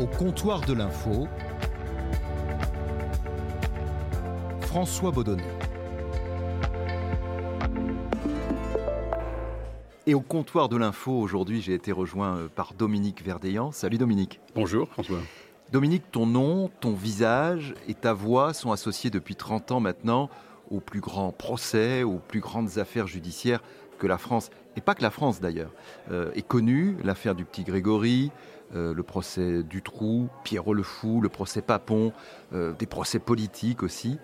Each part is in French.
Au comptoir de l'info, François Baudonnet. Et au comptoir de l'info, aujourd'hui, j'ai été rejoint euh, par Dominique Verdeillan. Salut Dominique. Bonjour François. Dominique, ton nom, ton visage et ta voix sont associés depuis 30 ans maintenant aux plus grands procès, aux plus grandes affaires judiciaires que la France, et pas que la France d'ailleurs, euh, est connue. L'affaire du petit Grégory, euh, le procès Dutroux, Pierrot le Fou, le procès Papon, euh, des procès politiques aussi.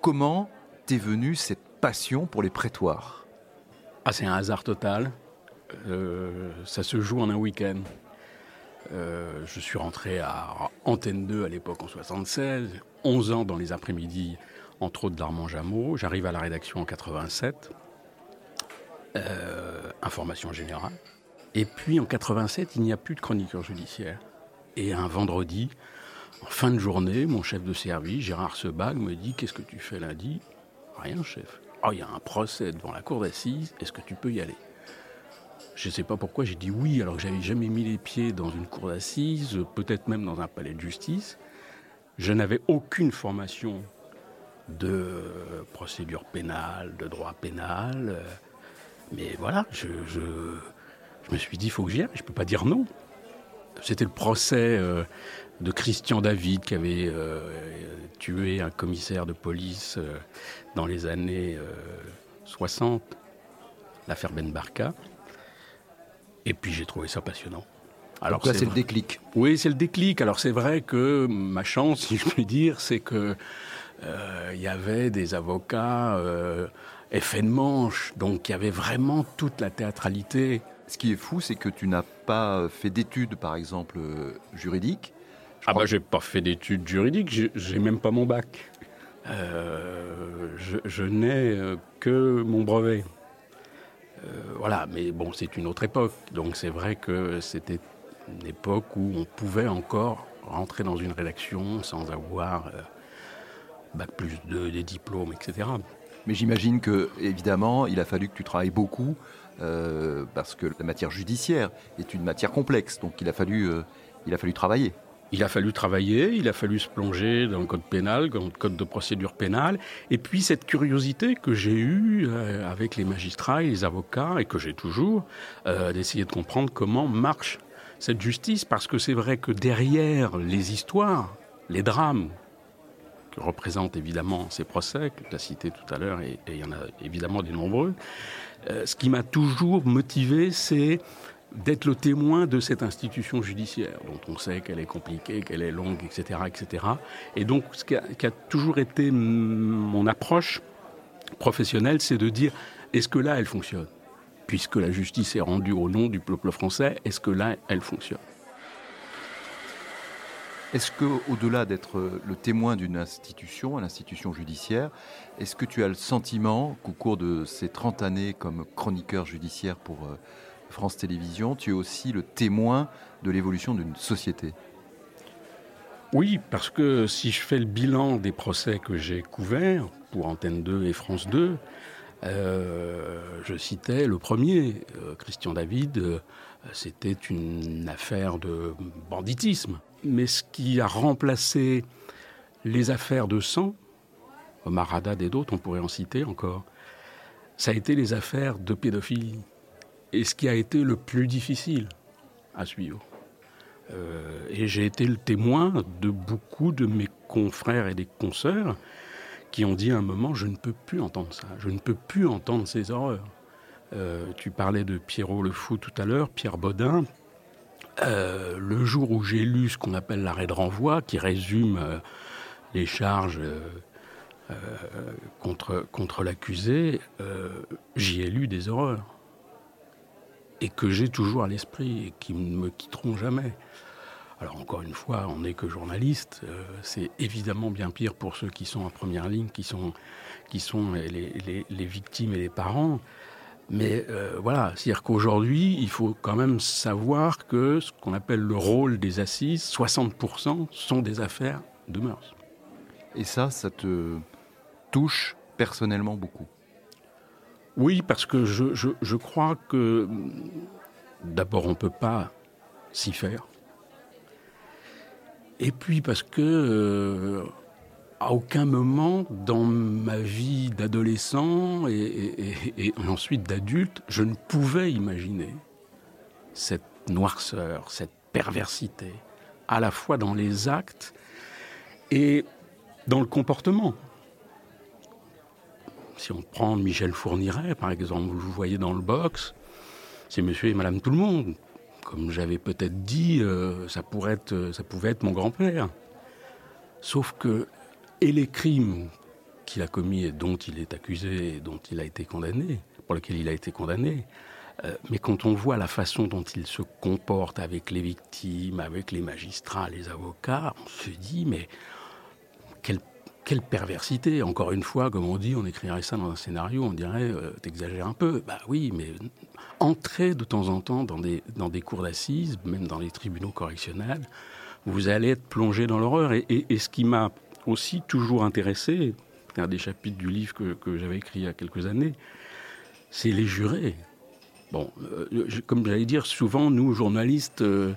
Comment t'es venue cette passion pour les prétoires? Ah, c'est un hasard total. ça se joue en un week-end. je suis rentré à Antenne 2 à l'époque en 76, 11 ans dans les après-midi entre autres d'Armand Jameau. J'arrive à la rédaction en 87, euh, information générale. Et puis en 87, il n'y a plus de chroniqueur judiciaire. Et un vendredi, en fin de journée, mon chef de service, Gérard Sebag, me dit Qu'est-ce que tu fais lundi? Rien, chef. Oh, il y a un procès devant la cour d'assises, est-ce que tu peux y aller? Je ne sais pas pourquoi j'ai dit oui alors que j'avais jamais mis les pieds dans une cour d'assises, peut-être même dans un palais de justice. Je n'avais aucune formation de procédure pénale, de droit pénal. Mais voilà, je, me suis dit, il faut que j'y aille, je ne peux pas dire non. C'était le procès euh, de Christian David qui avait euh, tué un commissaire de police euh, dans les années 60, l'affaire Ben Barka. Et puis j'ai trouvé ça passionnant. Alors là, c'est le déclic? Oui, c'est le déclic. Alors c'est vrai que ma chance, si je puis dire, c'est que il y avait des avocats effets de manche, donc il y avait vraiment toute la théâtralité. Ce qui est fou, c'est que tu n'as pas fait d'études, par exemple, juridiques. ah bah j'ai pas fait d'études juridiques, j'ai même pas mon bac. Euh, je, je n'ai que mon brevet. voilà, mais bon, c'est une autre époque, donc c'est vrai que c'était une époque où on pouvait encore rentrer dans une rédaction sans avoir bac plus 2, des diplômes, etc. Mais j'imagine que, évidemment, il a fallu que tu travailles beaucoup, euh, parce que la matière judiciaire est une matière complexe, donc il a fallu, euh, il a fallu travailler. Il a fallu travailler, il a fallu se plonger dans le code pénal, dans le code de procédure pénale, et puis cette curiosité que j'ai eue euh, avec les magistrats et les avocats, et que j'ai toujours, d'essayer de comprendre comment marche cette justice, parce que c'est vrai que derrière les histoires, les drames représente évidemment ces procès que tu as cités tout à l'heure, et, il y en a évidemment des nombreux. Euh, ce qui m'a toujours motivé, c'est d'être le témoin de cette institution judiciaire, dont on sait qu'elle est compliquée, qu'elle est longue, etc. etc. Et donc, ce qui a, toujours été mon approche professionnelle, c'est de dire, est-ce que là, elle fonctionne? Puisque la justice est rendue au nom du peuple français, est-ce que là, elle fonctionne? Est-ce que, au-delà d'être le témoin d'une institution, l'institution judiciaire, est-ce que tu as le sentiment qu'au cours de ces 30 années comme chroniqueur judiciaire pour euh, France Télévisions, tu es aussi le témoin de l'évolution d'une société? Oui, parce que si je fais le bilan des procès que j'ai couverts pour Antenne 2 et France 2, euh, je citais le premier, euh, Christian David, c'était une affaire de banditisme mais ce qui a remplacé les affaires de sang, Omar Haddad et d'autres, on pourrait en citer encore, ça a été les affaires de pédophilie. Et ce qui a été le plus difficile à suivre. Euh, et j'ai été le témoin de beaucoup de mes confrères et des consoeurs qui ont dit à un moment je ne peux plus entendre ça, je ne peux plus entendre ces horreurs. Euh, tu parlais de Pierrot le Fou tout à l'heure, Pierre Baudin, euh, le jour où j'ai lu ce qu'on appelle l'arrêt de renvoi, qui résume euh, les charges contre, contre l'accusé, j'y ai lu des horreurs. Et que j'ai toujours à l'esprit et qui ne me quitteront jamais. Alors encore une fois, on n'est que journaliste. c'est évidemment bien pire pour ceux qui sont en première ligne, qui sont, qui sont les, les victimes et les parents. Mais euh, voilà, c'est-à-dire qu'aujourd'hui, il faut quand même savoir que ce qu'on appelle le rôle des assises, 60% sont des affaires de mœurs. Et ça, ça te touche personnellement beaucoup? Oui, parce que je, je, je crois que d'abord, on ne peut pas s'y faire. Et puis parce que à aucun moment dans ma vie d'adolescent et, ensuite d'adulte, je ne pouvais imaginer cette noirceur, cette perversité, à la fois dans les actes et dans le comportement. Si on prend Michel Fourniret, par exemple, vous voyez dans le box, c'est monsieur et madame tout le monde. Comme j'avais peut-être dit, euh, ça, pourrait ça pouvait être mon grand-père. Sauf que et les crimes qu'il a commis et dont il est accusé dont il a été condamné, pour lesquels il a été condamné, euh, mais quand on voit la façon dont il se comporte avec les victimes, avec les magistrats, les avocats, on se dit, mais quelle, quelle perversité Encore une fois, comme on dit, on écrirait ça dans un scénario, on dirait, euh, t'exagères un peu. Bah oui, mais entrez de temps en temps dans des, dans des cours d'assises, même dans les tribunaux correctionnels, vous allez être plongé dans l'horreur. et ce qui m'a aussi toujours intéressé, un des chapitres du livre que, j'avais écrit il y a quelques années, c'est les jurés. Bon, euh, comme j'allais dire, souvent, nous, journalistes, euh,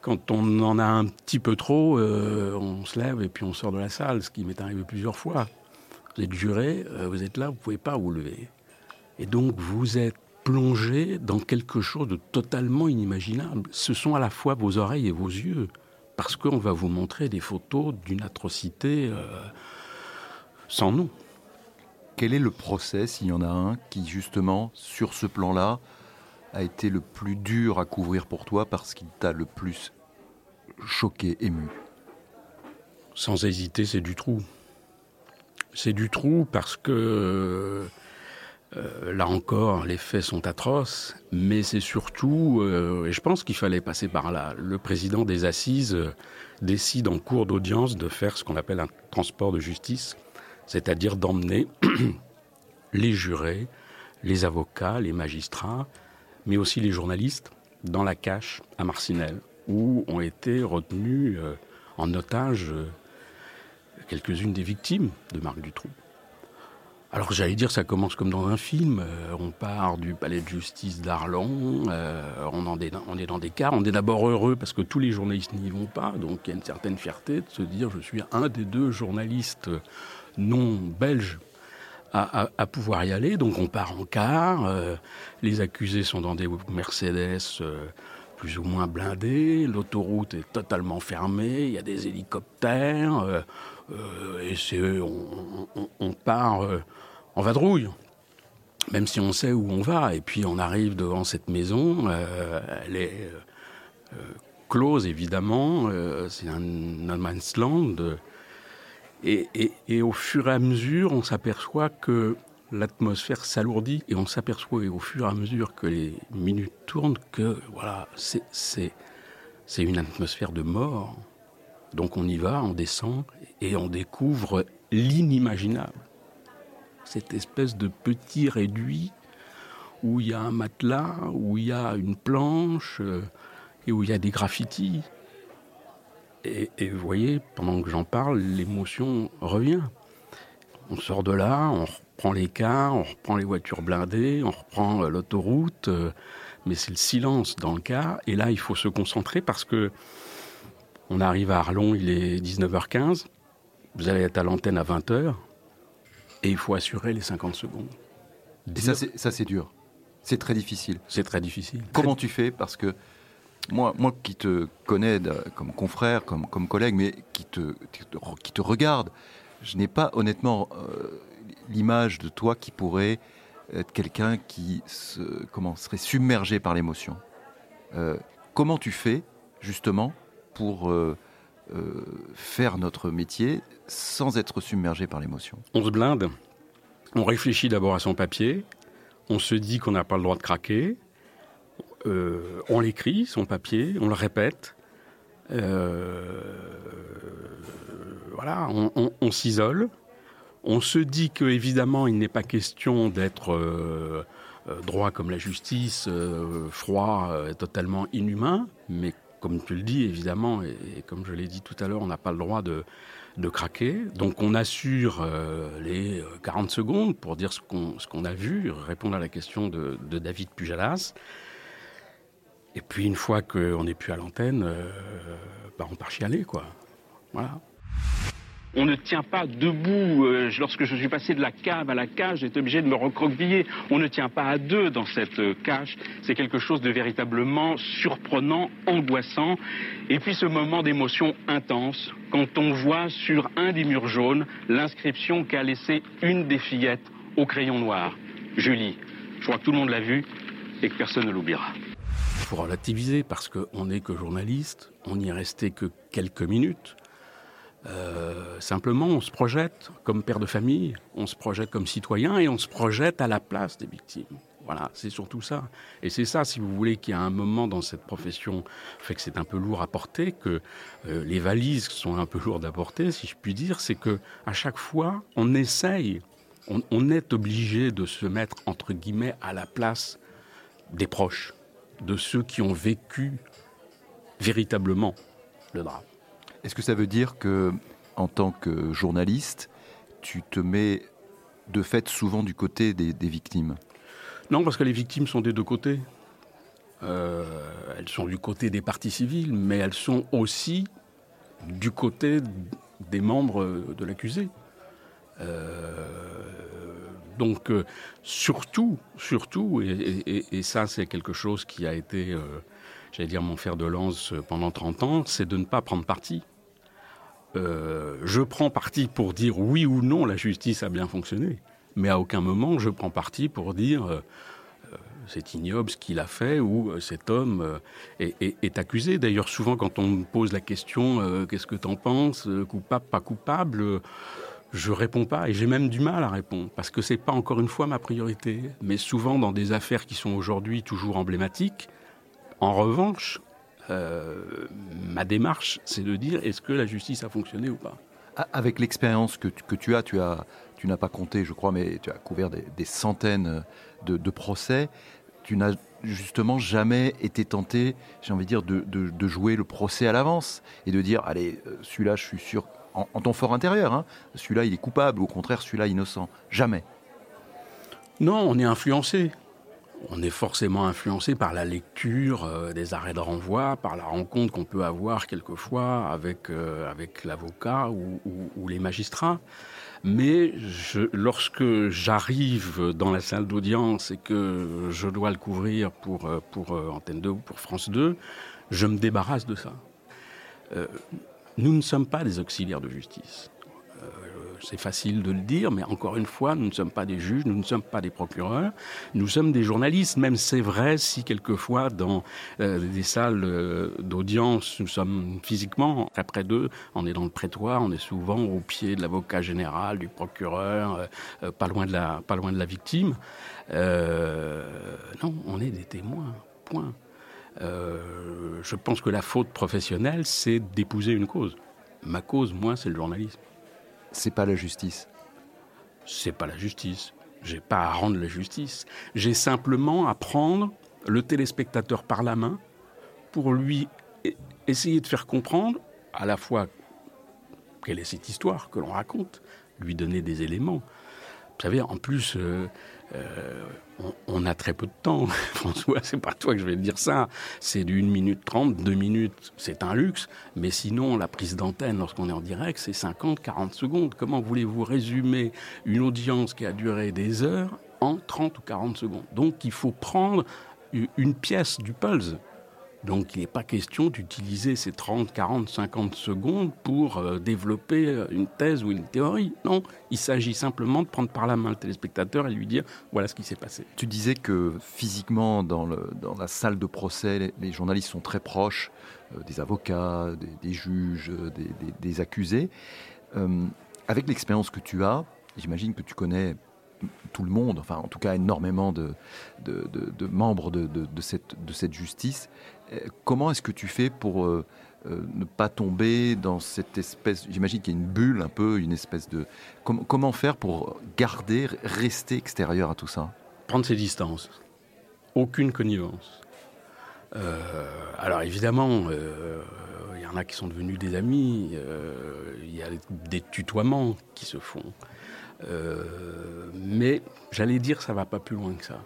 quand on en a un petit peu trop, euh, on se lève et puis on sort de la salle, ce qui m'est arrivé plusieurs fois. Vous êtes juré, vous êtes là, vous ne pouvez pas vous lever. Et donc, vous êtes plongé dans quelque chose de totalement inimaginable. Ce sont à la fois vos oreilles et vos yeux parce qu'on va vous montrer des photos d'une atrocité euh, sans nom. Quel est le procès, s'il y en a un, qui justement, sur ce plan-là, a été le plus dur à couvrir pour toi parce qu'il t'a le plus choqué, ému? Sans hésiter, c'est du trou. C'est du trou parce que euh, là encore, les faits sont atroces, mais c'est surtout, euh, et je pense qu'il fallait passer par là, le président des assises euh, décide en cours d'audience de faire ce qu'on appelle un transport de justice, c'est-à-dire d'emmener les jurés, les avocats, les magistrats, mais aussi les journalistes dans la cache à Marcinelle, où ont été retenus en otage quelques-unes des victimes de Marc Dutroux. Alors j'allais dire, ça commence comme dans un film. Euh, on part du palais de justice d'Arlon, euh, on, est dans des cars. On est d'abord heureux parce que tous les journalistes n'y vont pas, donc il y a une certaine fierté de se dire je suis un des deux journalistes non belges à, pouvoir y aller. Donc on part en car. Euh, les accusés sont dans des Mercedes plus ou moins blindés. L'autoroute est totalement fermée. Il y a des hélicoptères. Et c'est on, on, part en vadrouille, même si on sait où on va. Et puis on arrive devant cette maison, euh, elle est euh, euh, close évidemment, c'est un no man's land. Et, et, au fur et à mesure, on s'aperçoit que l'atmosphère s'alourdit et on s'aperçoit au fur et à mesure que les minutes tournent que voilà, c'est une atmosphère de mort. Donc on y va, on descend et on découvre l'inimaginable cette espèce de petit réduit où il y a un matelas, où il y a une planche euh, et où il y a des graffitis. Et, vous voyez, pendant que j'en parle, l'émotion revient. On sort de là, on reprend les cars, on reprend les voitures blindées, on reprend euh, l'autoroute, euh, mais c'est le silence dans le car. Et là, il faut se concentrer parce que on arrive à Arlon, il est 19h15. Vous allez être à l'antenne à 20h. Et il faut assurer les 50 secondes. Et ça, c'est dur. C'est très difficile. C'est très difficile. Comment tu fais? Parce que moi, moi qui te connais comme confrère, comme, comme collègue, mais qui te, qui te regarde, je n'ai pas honnêtement euh, l'image de toi qui pourrait être quelqu'un qui se, comment, serait submergé par l'émotion. Euh, comment tu fais justement pour euh, faire notre métier sans être submergé par l'émotion On se blinde. On réfléchit d'abord à son papier. On se dit qu'on n'a pas le droit de craquer. Euh, on l'écrit, son papier, on le répète. Euh, voilà, on, s'isole. On se dit que évidemment, il n'est pas question d'être euh, droit comme la justice, froid, totalement inhumain, mais comme tu le dis, évidemment, et comme je l'ai dit tout à l'heure, on n'a pas le droit de, de craquer. Donc on assure euh, les 40 euh, secondes pour dire ce qu'on a vu, répondre à la question de, David Pujalas. Et puis une fois qu'on n'est plus à l'antenne, bah, on part chialer, quoi. Voilà. On ne tient pas debout. Euh, lorsque je suis passé de la cave à la cage, j'étais obligé de me recroqueviller. On ne tient pas à deux dans cette euh, cage. C'est quelque chose de véritablement surprenant, angoissant. Et puis ce moment d'émotion intense, quand on voit sur un des murs jaunes l'inscription qu'a laissée une des fillettes au crayon noir. Julie. Je crois que tout le monde l'a vu et que personne ne l'oubliera. Il relativiser parce qu'on n'est que journaliste, on n'y est resté que quelques minutes. Euh, simplement, on se projette comme père de famille, on se projette comme citoyen et on se projette à la place des victimes. Voilà, c'est surtout ça. Et c'est ça, si vous voulez, qu'il y a un moment dans cette profession, fait que c'est un peu lourd à porter, que euh, les valises sont un peu lourdes à porter, si je puis dire, c'est que à chaque fois, on essaye, on, on est obligé de se mettre entre guillemets à la place des proches, de ceux qui ont vécu véritablement le drame. Est-ce que ça veut dire que, en tant que journaliste, tu te mets de fait souvent du côté des, victimes? Non, parce que les victimes sont des deux côtés. Euh, elles sont du côté des partis civils, mais elles sont aussi du côté des membres de l'accusé. Euh, donc, euh, surtout, surtout, et, ça, c'est quelque chose qui a été, j'allais dire, mon fer de lance pendant 30 ans, c'est de ne pas prendre parti. Euh, je prends parti pour dire oui ou non la justice a bien fonctionné, mais à aucun moment je prends parti pour dire euh, euh, c'est ignoble ce qu'il a fait ou cet homme est, accusé. D'ailleurs, souvent quand on me pose la question qu'est-ce que tu en penses, coupable, pas coupable, je réponds pas et j'ai même du mal à répondre parce que c'est pas encore une fois ma priorité. Mais souvent dans des affaires qui sont aujourd'hui toujours emblématiques, en revanche, ma démarche, c'est de dire est-ce que la justice a fonctionné ou pas? Avec l'expérience que, tu as, tu as, tu n'as pas compté, je crois, mais tu as couvert des, centaines de, procès. Tu n'as justement jamais été tenté, j'ai envie de dire, de, jouer le procès à l'avance et de dire allez, euh, celui-là, je suis sûr, en, ton fort intérieur, hein, celui-là, il est coupable, ou au contraire, celui-là, innocent. Jamais. Non, on est influencé on est forcément influencé par la lecture euh, des arrêts de renvoi, par la rencontre qu'on peut avoir quelquefois avec, euh, avec l'avocat ou, les magistrats. Mais lorsque j'arrive dans la salle d'audience et que je dois le couvrir pour, euh, pour Antenne 2 ou pour France 2, je me débarrasse de ça. nous ne sommes pas des auxiliaires de justice c'est facile de le dire, mais encore une fois, nous ne sommes pas des juges, nous ne sommes pas des procureurs, nous sommes des journalistes, même c'est vrai si quelquefois dans euh, des salles euh, d'audience, nous sommes physiquement très près d'eux, on est dans le prétoire, on est souvent au pied de l'avocat général, du procureur, euh, pas, loin de la, pas loin de la victime. non, on est des témoins, point. je pense que la faute professionnelle, c'est d'épouser une cause. Ma cause, moi, c'est le journalisme c'est pas la justice. C'est pas la justice. J'ai pas à rendre la justice. J'ai simplement à prendre le téléspectateur par la main pour lui e-, essayer de faire comprendre à la fois quelle est cette histoire que l'on raconte, lui donner des éléments. Vous savez, en plus, euh, euh, on, a très peu de temps, François, c'est pas toi que je vais te dire ça. C'est d'une minute trente, deux minutes, c'est un luxe. Mais sinon, la prise d'antenne, lorsqu'on est en direct, c'est 50, 40 secondes. Comment voulez-vous résumer une audience qui a duré des heures en 30 ou 40 secondes? Donc, il faut prendre une pièce du pulse. Donc il n'est pas question d'utiliser ces 30, 40, 50 secondes pour euh, développer euh, une thèse ou une théorie. Non, il s'agit simplement de prendre par la main le téléspectateur et lui dire voilà ce qui s'est passé. Tu disais que physiquement, dans, la salle de procès, les, journalistes sont très proches euh, des avocats, des, juges, des, accusés. avec l'expérience que tu as, j'imagine que tu connais tout le monde, enfin en tout cas énormément de, membres de, cette, de cette justice. Euh, comment est-ce que tu fais pour euh, euh, ne pas tomber dans cette espèce, j'imagine qu'il y a une bulle un peu, une espèce de... comment faire pour garder, rester extérieur à tout ça? Prendre ses distances. Aucune connivence. alors évidemment, il y en a qui sont devenus des amis, il y a des tutoiements qui se font. mais j'allais dire, ça va pas plus loin que ça.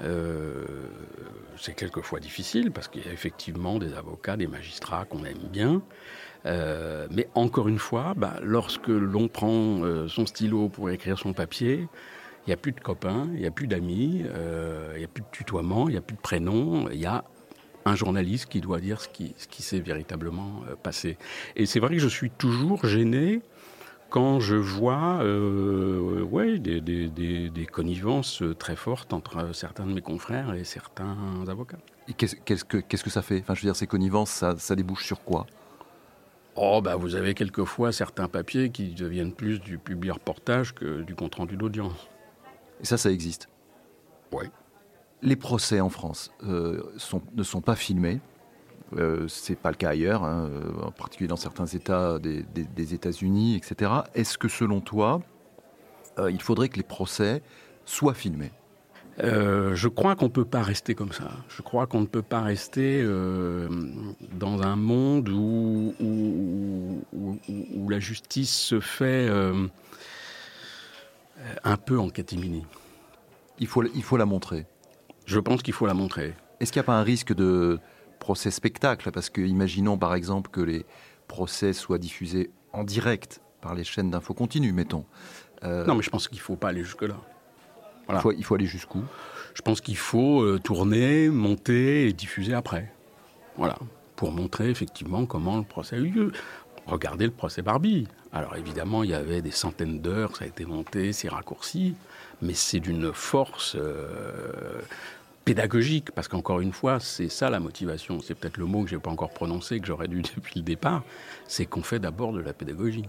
C'est quelquefois difficile parce qu'il y a effectivement des avocats, des magistrats qu'on aime bien. mais encore une fois, bah, lorsque l'on prend son stylo pour écrire son papier, il n'y a plus de copains, il n'y a plus d'amis, il n'y a plus de tutoiement, il n'y a plus de prénom, il y a un journaliste qui doit dire ce qui, ce qui s'est véritablement euh, passé. Et c'est vrai que je suis toujours gêné quand je vois euh, ouais, des, des, des, connivences très fortes entre certains de mes confrères et certains avocats. Et qu'est-ce, qu'est-ce, que, qu'est-ce que ça fait? Enfin, je veux dire, ces connivences, ça, ça débouche sur quoi? Oh, bah, vous avez quelquefois certains papiers qui deviennent plus du public reportage que du compte-rendu d'audience. Et ça, ça existe? Oui. Les procès en France euh, ne sont pas filmés. Euh, c'est pas le cas ailleurs, hein, en particulier dans certains États des, États-Unis, etc. Est-ce que selon toi, euh, il faudrait que les procès soient filmés? Je crois qu'on ne peut pas rester comme ça. Je crois qu'on ne peut pas rester dans un monde où, où, la justice se fait un peu en catimini. Il faut, il faut la montrer. Je pense qu'il faut la montrer. Est-ce qu'il n'y a pas un risque de procès spectacle Parce que imaginons par exemple que les procès soient diffusés en direct par les chaînes d'infos continues, mettons. Euh, non, mais je pense qu'il ne faut pas aller jusque-là. Il, faut, aller jusqu'où? Je pense qu'il faut euh, tourner, monter et diffuser après. Voilà. Pour montrer effectivement comment le procès a eu lieu. Regardez le procès Barbie. Alors évidemment, il y avait des centaines d'heures, ça a été monté, c'est raccourci, mais c'est d'une force euh, pédagogique, parce qu'encore une fois, c'est ça la motivation. C'est peut-être le mot que je n'ai pas encore prononcé, que j'aurais dû depuis le départ. C'est qu'on fait d'abord de la pédagogie.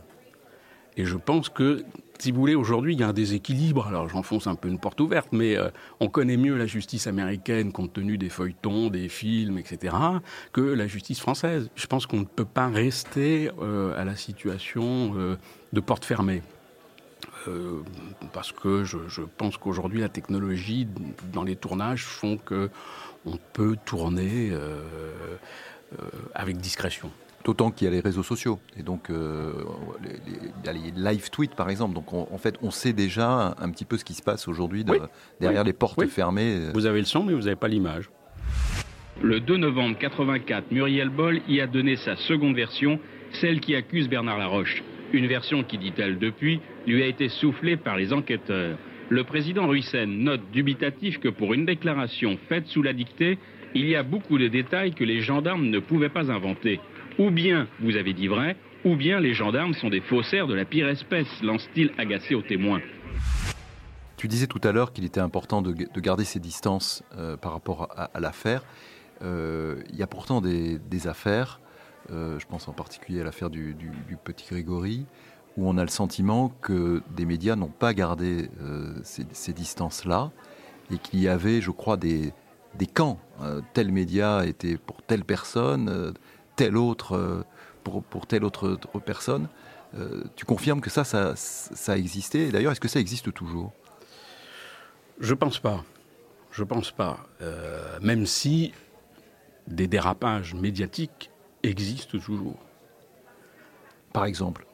Et je pense que, si vous voulez, aujourd'hui, il y a un déséquilibre. Alors, j'enfonce un peu une porte ouverte, mais euh, on connaît mieux la justice américaine, compte tenu des feuilletons, des films, etc., que la justice française. Je pense qu'on ne peut pas rester euh, à la situation euh, de porte fermée. Euh, parce que je, pense qu'aujourd'hui la technologie dans les tournages font que on peut tourner euh, euh, avec discrétion. D'autant qu'il y a les réseaux sociaux et donc a les live tweets par exemple. Donc en fait, on sait déjà un, petit peu ce qui se passe aujourd'hui derrière les portes fermées. Vous avez le son, mais vous n'avez pas l'image. Le 2 novembre 84, Muriel Boll y a donné sa seconde version, celle qui accuse Bernard Laroche. Une version qui, dit-elle depuis, lui a été soufflée par les enquêteurs. Le président Ruissen note dubitatif que pour une déclaration faite sous la dictée, il y a beaucoup de détails que les gendarmes ne pouvaient pas inventer. Ou bien vous avez dit vrai, ou bien les gendarmes sont des faussaires de la pire espèce, lance-t-il agacé aux témoins. Tu disais tout à l'heure qu'il était important de, garder ses distances euh, par rapport à, l'affaire. Euh, il y a pourtant des affaires euh, je pense en particulier à l'affaire du, petit Grégory, où on a le sentiment que des médias n'ont pas gardé euh, ces, distances-là, et qu'il y avait, je crois, des, camps. Euh, tel média était pour telle personne, tel autre pour, pour, telle autre, personne. tu confirmes que ça, ça, ça a existé D'ailleurs, est-ce que ça existe toujours? Je pense pas. Je pense pas. même si des dérapages médiatiques existe toujours. Par exemple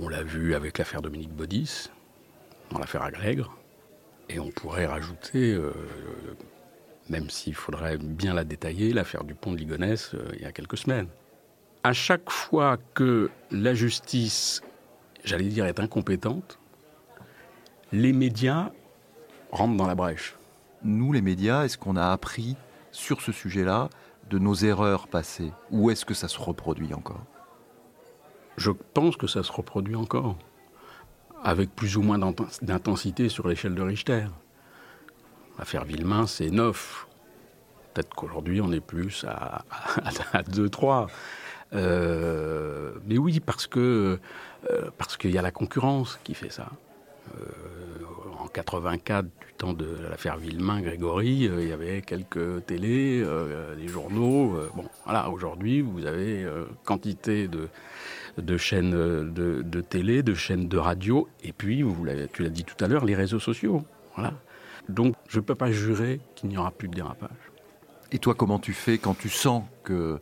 On l'a vu avec l'affaire Dominique Baudis, dans l'affaire Agrègre, et on pourrait rajouter, euh, même s'il faudrait bien la détailler, l'affaire du pont de Ligonnès euh, il y a quelques semaines. À chaque fois que la justice, j'allais dire, est incompétente, les médias rentrent dans la brèche. Nous, les médias, est-ce qu'on a appris sur ce sujet-là de nos erreurs passées? Ou est-ce que ça se reproduit encore? Je pense que ça se reproduit encore, avec plus ou moins d'intensité sur l'échelle de Richter. L'affaire Villemain, c'est 9. Peut-être qu'aujourd'hui, on est plus à, 2, 3. Euh, mais oui, parce que euh, parce qu'il y a la concurrence qui fait ça. Euh, en 84, du temps de l'affaire Villemain, Grégory, il y avait quelques télés, des journaux. bon, voilà, aujourd'hui, vous avez quantité de, de chaînes de, de, télé, de chaînes de radio, et puis, tu l'as dit tout à l'heure, les réseaux sociaux. Voilà. Donc, je ne peux pas jurer qu'il n'y aura plus de dérapage. Et toi, comment tu fais quand tu sens que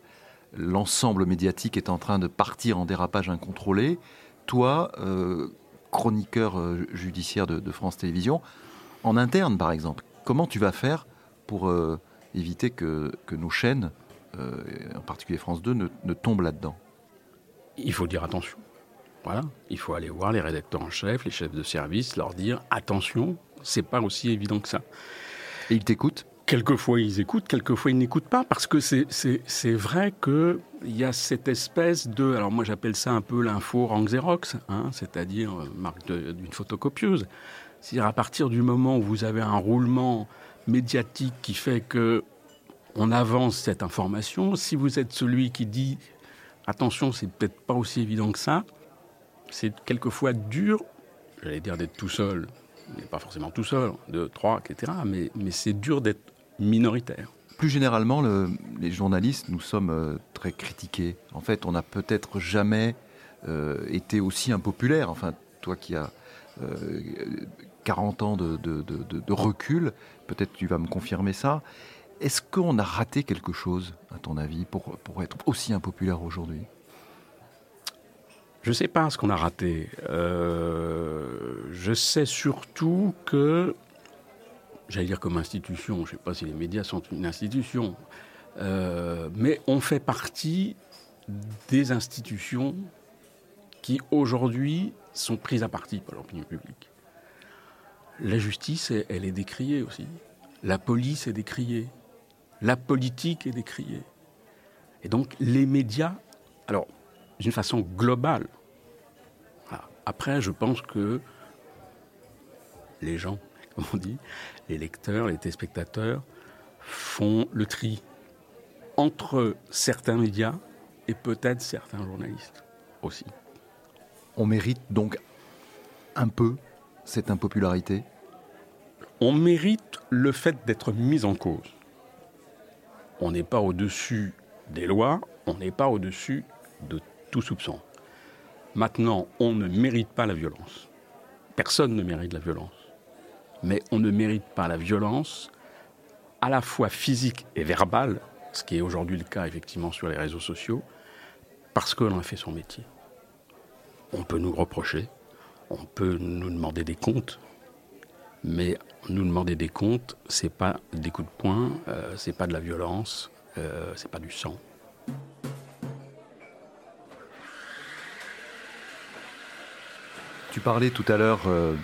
l'ensemble médiatique est en train de partir en dérapage incontrôlé? Toi, chroniqueur euh, judiciaire de, France Télévisions, en interne par exemple. Comment tu vas faire pour euh, éviter que, nos chaînes, euh, en particulier France 2, ne, tombent là-dedans? Il faut dire attention. Voilà, il faut aller voir les rédacteurs en chef, les chefs de service, leur dire attention, c'est pas aussi évident que ça. Et ils t'écoutent? Quelquefois ils écoutent, quelquefois ils n'écoutent pas, parce que c'est vrai qu'il y a cette espèce de... Alors moi j'appelle ça un peu l'info rang Xerox, hein, c'est-à-dire euh, marque d'une photocopieuse. C'est-à-dire à partir du moment où vous avez un roulement médiatique qui fait que on avance cette information, si vous êtes celui qui dit attention, c'est peut-être pas aussi évident que ça, c'est quelquefois dur, j'allais dire d'être tout seul, mais pas forcément tout seul, deux, trois, etc. Mais, c'est dur d'être minoritaire. Plus généralement, les journalistes, nous sommes euh, très critiqués. En fait, on n'a peut-être jamais euh, été aussi impopulaire. Enfin, toi qui as 40 euh, ans de, de recul, peut-être tu vas me confirmer ça. Est-ce qu'on a raté quelque chose, à ton avis, pour, être aussi impopulaire aujourd'hui? Je ne sais pas ce qu'on a raté. je sais surtout que j'allais dire comme institution, je ne sais pas si les médias sont une institution, euh, mais on fait partie des institutions qui aujourd'hui sont prises à partie par l'opinion publique. La justice, elle est décriée aussi. La police est décriée. La politique est décriée. Et donc les médias, alors d'une façon globale. Après, je pense que les gens comme on dit, les lecteurs, les téléspectateurs font le tri entre certains médias et peut-être certains journalistes aussi. On mérite donc un peu cette impopularité? On mérite le fait d'être mis en cause. On n'est pas au-dessus des lois, on n'est pas au-dessus de tout soupçon. Maintenant, on ne mérite pas la violence. Personne ne mérite la violence mais on ne mérite pas la violence, à la fois physique et verbale, ce qui est aujourd'hui le cas effectivement sur les réseaux sociaux, parce que l'on a fait son métier. On peut nous reprocher, on peut nous demander des comptes, mais nous demander des comptes, c'est pas des coups de poing, euh, c'est pas de la violence, euh, c'est pas du sang. Tu parlais tout à l'heure euh,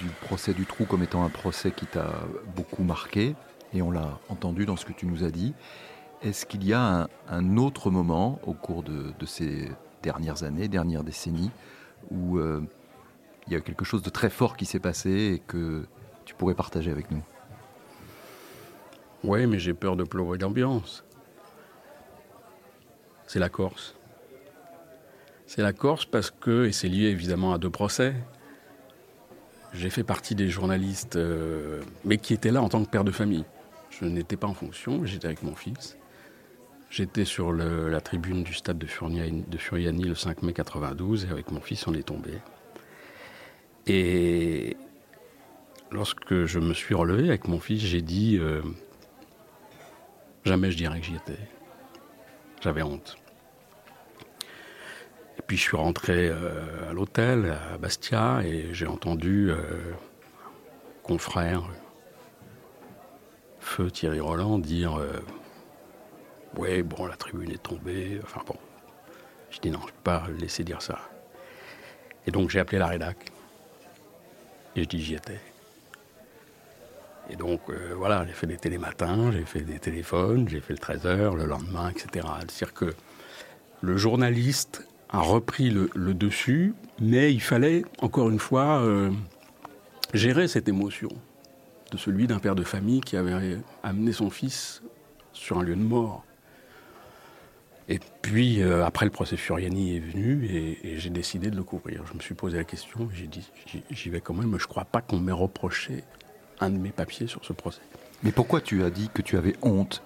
du procès du trou comme étant un procès qui t'a beaucoup marqué, et on l'a entendu dans ce que tu nous as dit. Est-ce qu'il y a un, autre moment au cours de, ces dernières années, dernières décennies, où euh, il y a quelque chose de très fort qui s'est passé et que tu pourrais partager avec nous Oui, mais j'ai peur de pleurer d'ambiance. C'est la Corse. C'est la Corse parce que, et c'est lié évidemment à deux procès, j'ai fait partie des journalistes, euh, mais qui étaient là en tant que père de famille. Je n'étais pas en fonction, j'étais avec mon fils. J'étais sur la tribune du stade de Furiani, de Furiani le 5 mai 92 et avec mon fils on est tombé. Et lorsque je me suis relevé avec mon fils, j'ai dit euh, jamais je dirais que j'y étais. J'avais honte. Et puis je suis rentré euh, à l'hôtel à Bastia et j'ai entendu euh, confrère Feu Thierry Roland dire euh, Ouais, bon, la tribune est tombée. Enfin bon. Je dis non, je ne peux pas laisser dire ça. Et donc j'ai appelé la rédac. Et je dis j'y étais. Et donc voilà, j'ai fait des télématins, j'ai fait des téléphones, j'ai fait le 13h, le lendemain, etc. C'est-à-dire que le journaliste a repris le, dessus, mais il fallait, encore une fois, euh, gérer cette émotion de celui d'un père de famille qui avait amené son fils sur un lieu de mort. Et puis, euh, après, le procès Furiani est venu et, j'ai décidé de le couvrir. Je me suis posé la question, j'ai dit, j'y vais quand même, je ne crois pas qu'on m'ait reproché un de mes papiers sur ce procès. Mais pourquoi tu as dit que tu avais honte?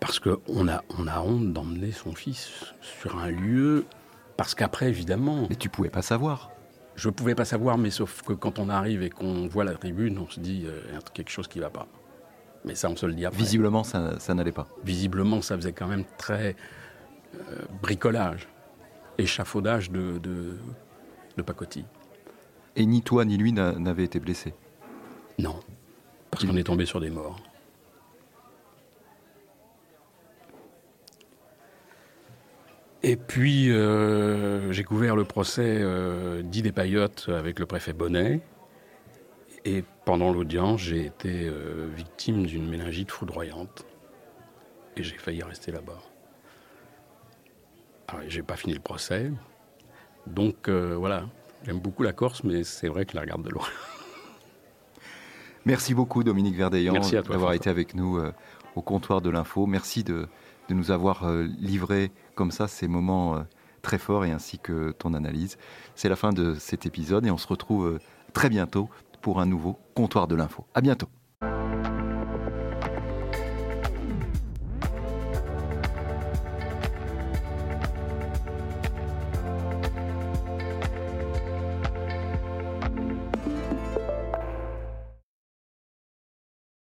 Parce qu'on a, on a honte d'emmener son fils sur un lieu, parce qu'après, évidemment... Mais tu pouvais pas savoir. Je pouvais pas savoir, mais sauf que quand on arrive et qu'on voit la tribune, on se dit, euh, il y a quelque chose qui va pas. Mais ça, on se le dit après. Visiblement, ça, n'allait pas. Visiblement, ça faisait quand même très euh, bricolage, échafaudage de, de, de pacotille. Et ni toi ni lui n'avaient été blessés Non, parce qu'on est tombé sur des morts. Et puis, euh, j'ai couvert le procès euh, d'Idée Payotte avec le préfet Bonnet. Et pendant l'audience, j'ai été euh, victime d'une méningite foudroyante. Et j'ai failli rester là-bas. Alors, j'ai pas fini le procès. Donc, voilà. J'aime beaucoup la Corse, mais c'est vrai que je la regarde de loin. Merci beaucoup, Dominique Verdeillan, d'avoir été avec nous au comptoir de l'info. Merci de, de nous avoir euh, livré comme ça ces moments euh, très forts et ainsi que ton analyse. C'est la fin de cet épisode et on se retrouve euh, très bientôt pour un nouveau comptoir de l'info. À bientôt.